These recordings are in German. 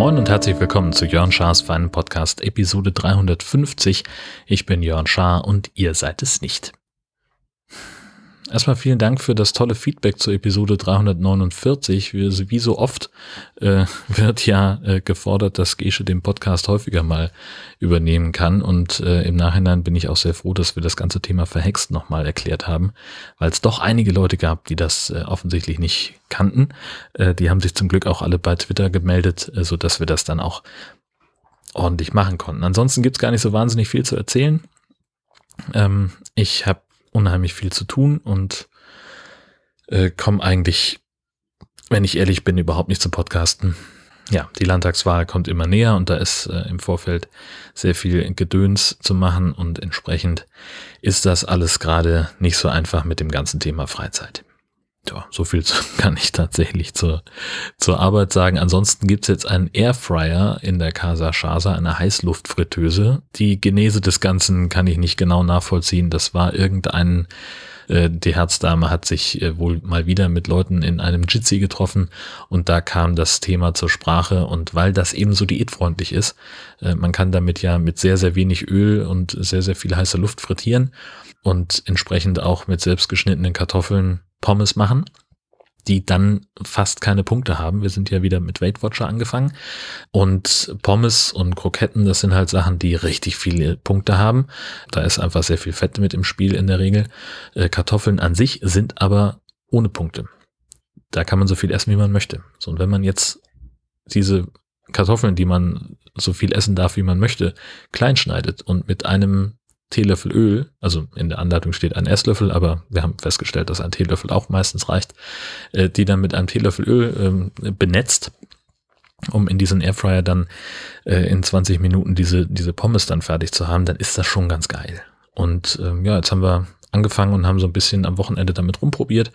Moin und herzlich willkommen zu Jörn Schars feinen Podcast Episode 350. Ich bin Jörn Schaar und ihr seid es nicht. Erstmal vielen Dank für das tolle Feedback zur Episode 349. Wie, so oft äh, wird ja äh, gefordert, dass Gesche den Podcast häufiger mal übernehmen kann. Und äh, im Nachhinein bin ich auch sehr froh, dass wir das ganze Thema verhext nochmal erklärt haben, weil es doch einige Leute gab, die das äh, offensichtlich nicht kannten. Äh, die haben sich zum Glück auch alle bei Twitter gemeldet, äh, so dass wir das dann auch ordentlich machen konnten. Ansonsten gibt's gar nicht so wahnsinnig viel zu erzählen. Ähm, ich habe unheimlich viel zu tun und äh, komme eigentlich, wenn ich ehrlich bin, überhaupt nicht zu Podcasten. Ja, die Landtagswahl kommt immer näher und da ist äh, im Vorfeld sehr viel Gedöns zu machen und entsprechend ist das alles gerade nicht so einfach mit dem ganzen Thema Freizeit. Ja, so viel kann ich tatsächlich zur, zur Arbeit sagen. Ansonsten gibt's jetzt einen Airfryer in der Casa Chasa, eine Heißluftfritteuse. Die Genese des Ganzen kann ich nicht genau nachvollziehen. Das war irgendein äh, die Herzdame hat sich äh, wohl mal wieder mit Leuten in einem Jitsi getroffen und da kam das Thema zur Sprache und weil das eben so diätfreundlich ist, äh, man kann damit ja mit sehr, sehr wenig Öl und sehr, sehr viel heißer Luft frittieren und entsprechend auch mit selbstgeschnittenen Kartoffeln Pommes machen die dann fast keine Punkte haben. Wir sind ja wieder mit Weight Watcher angefangen. Und Pommes und Kroketten, das sind halt Sachen, die richtig viele Punkte haben. Da ist einfach sehr viel Fett mit im Spiel in der Regel. Äh, Kartoffeln an sich sind aber ohne Punkte. Da kann man so viel essen, wie man möchte. So, und wenn man jetzt diese Kartoffeln, die man so viel essen darf, wie man möchte, klein schneidet und mit einem Teelöffel Öl, also in der Anleitung steht ein Esslöffel, aber wir haben festgestellt, dass ein Teelöffel auch meistens reicht, äh, die dann mit einem Teelöffel Öl ähm, benetzt, um in diesen Airfryer dann äh, in 20 Minuten diese, diese Pommes dann fertig zu haben, dann ist das schon ganz geil. Und ähm, ja, jetzt haben wir angefangen und haben so ein bisschen am Wochenende damit rumprobiert.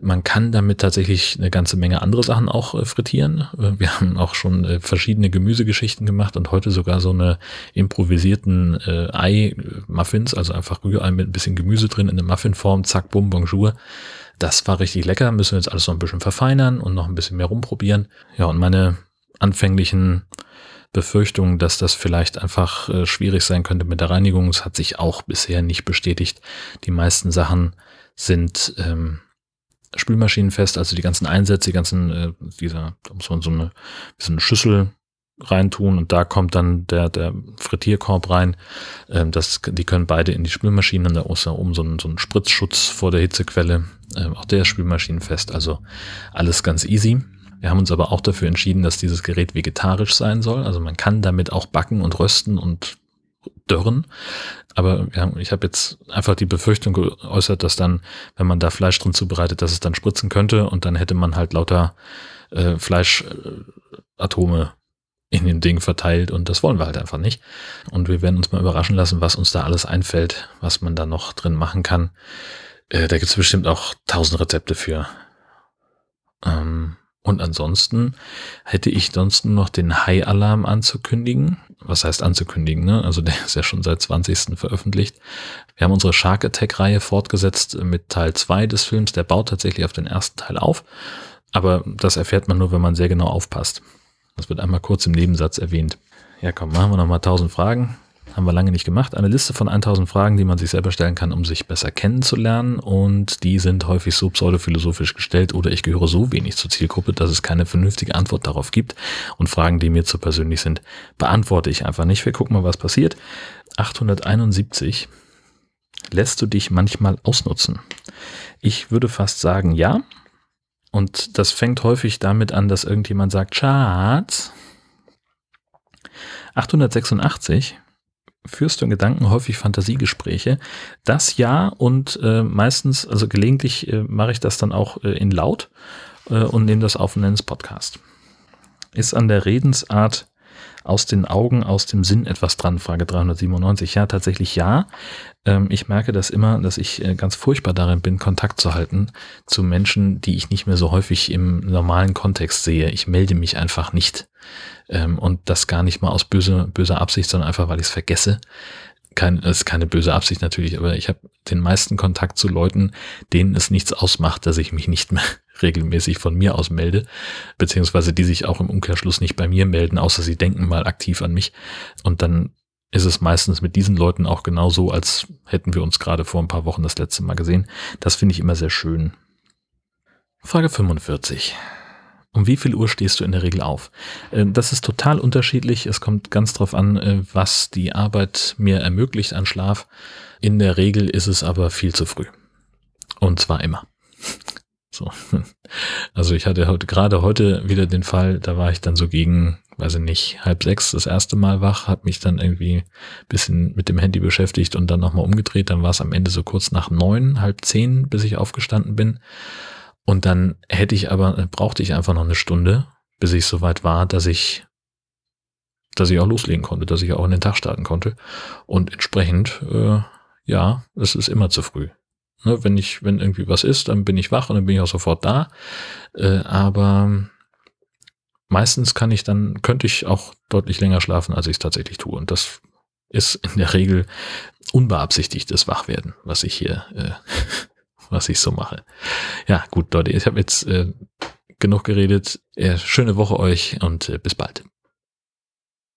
Man kann damit tatsächlich eine ganze Menge andere Sachen auch äh, frittieren. Äh, wir haben auch schon äh, verschiedene Gemüsegeschichten gemacht und heute sogar so eine improvisierten Ei-Muffins, also einfach Rührei mit ein bisschen Gemüse drin in der Muffinform, zack, bumm, bonjour. Das war richtig lecker, müssen wir jetzt alles noch ein bisschen verfeinern und noch ein bisschen mehr rumprobieren. Ja, und meine anfänglichen Befürchtung, dass das vielleicht einfach äh, schwierig sein könnte mit der Reinigung. Es hat sich auch bisher nicht bestätigt. Die meisten Sachen sind ähm, spülmaschinenfest, also die ganzen Einsätze, die ganzen, äh, dieser, da muss man so eine, so eine Schüssel reintun und da kommt dann der, der Frittierkorb rein. Ähm, das, die können beide in die Spülmaschine, da ist da oben so ein, so ein Spritzschutz vor der Hitzequelle. Ähm, auch der ist spülmaschinenfest, also alles ganz easy. Wir haben uns aber auch dafür entschieden, dass dieses Gerät vegetarisch sein soll. Also man kann damit auch backen und rösten und dörren. Aber haben, ich habe jetzt einfach die Befürchtung geäußert, dass dann, wenn man da Fleisch drin zubereitet, dass es dann spritzen könnte und dann hätte man halt lauter äh, Fleischatome in dem Ding verteilt und das wollen wir halt einfach nicht. Und wir werden uns mal überraschen lassen, was uns da alles einfällt, was man da noch drin machen kann. Äh, da gibt es bestimmt auch tausend Rezepte für. Ähm, und ansonsten hätte ich sonst noch den High-Alarm anzukündigen. Was heißt anzukündigen? Ne? Also der ist ja schon seit 20. veröffentlicht. Wir haben unsere Shark Attack-Reihe fortgesetzt mit Teil 2 des Films. Der baut tatsächlich auf den ersten Teil auf. Aber das erfährt man nur, wenn man sehr genau aufpasst. Das wird einmal kurz im Nebensatz erwähnt. Ja, komm, machen wir nochmal 1000 Fragen haben wir lange nicht gemacht. Eine Liste von 1000 Fragen, die man sich selber stellen kann, um sich besser kennenzulernen. Und die sind häufig so pseudophilosophisch gestellt oder ich gehöre so wenig zur Zielgruppe, dass es keine vernünftige Antwort darauf gibt. Und Fragen, die mir zu persönlich sind, beantworte ich einfach nicht. Wir gucken mal, was passiert. 871. Lässt du dich manchmal ausnutzen? Ich würde fast sagen, ja. Und das fängt häufig damit an, dass irgendjemand sagt, Schatz. 886 führst du in Gedanken häufig Fantasiegespräche. Das ja und äh, meistens, also gelegentlich äh, mache ich das dann auch äh, in laut äh, und nehme das auf und nenne es Podcast. Ist an der Redensart aus den Augen, aus dem Sinn etwas dran? Frage 397. Ja, tatsächlich ja. Ähm, ich merke das immer, dass ich äh, ganz furchtbar darin bin, Kontakt zu halten zu Menschen, die ich nicht mehr so häufig im normalen Kontext sehe. Ich melde mich einfach nicht. Ähm, und das gar nicht mal aus böse, böser Absicht, sondern einfach, weil ich es vergesse. Kein, ist keine böse Absicht natürlich, aber ich habe den meisten Kontakt zu Leuten, denen es nichts ausmacht, dass ich mich nicht mehr regelmäßig von mir aus melde, beziehungsweise die sich auch im Umkehrschluss nicht bei mir melden, außer sie denken mal aktiv an mich. Und dann ist es meistens mit diesen Leuten auch genauso, als hätten wir uns gerade vor ein paar Wochen das letzte Mal gesehen. Das finde ich immer sehr schön. Frage 45. Um wie viel Uhr stehst du in der Regel auf? Äh, das ist total unterschiedlich. Es kommt ganz drauf an, äh, was die Arbeit mir ermöglicht an Schlaf. In der Regel ist es aber viel zu früh. Und zwar immer. So. Also ich hatte heute gerade heute wieder den Fall, da war ich dann so gegen, weiß ich nicht, halb sechs das erste Mal wach, habe mich dann irgendwie bisschen mit dem Handy beschäftigt und dann nochmal umgedreht. Dann war es am Ende so kurz nach neun, halb zehn, bis ich aufgestanden bin. Und dann hätte ich aber, brauchte ich einfach noch eine Stunde, bis ich soweit war, dass ich, dass ich auch loslegen konnte, dass ich auch in den Tag starten konnte. Und entsprechend, äh, ja, es ist immer zu früh. Ne, wenn ich, wenn irgendwie was ist, dann bin ich wach und dann bin ich auch sofort da. Äh, aber meistens kann ich dann, könnte ich auch deutlich länger schlafen, als ich es tatsächlich tue. Und das ist in der Regel unbeabsichtigtes Wachwerden, was ich hier äh, was ich so mache. Ja, gut, Leute, ich habe jetzt äh, genug geredet. Äh, schöne Woche euch und äh, bis bald.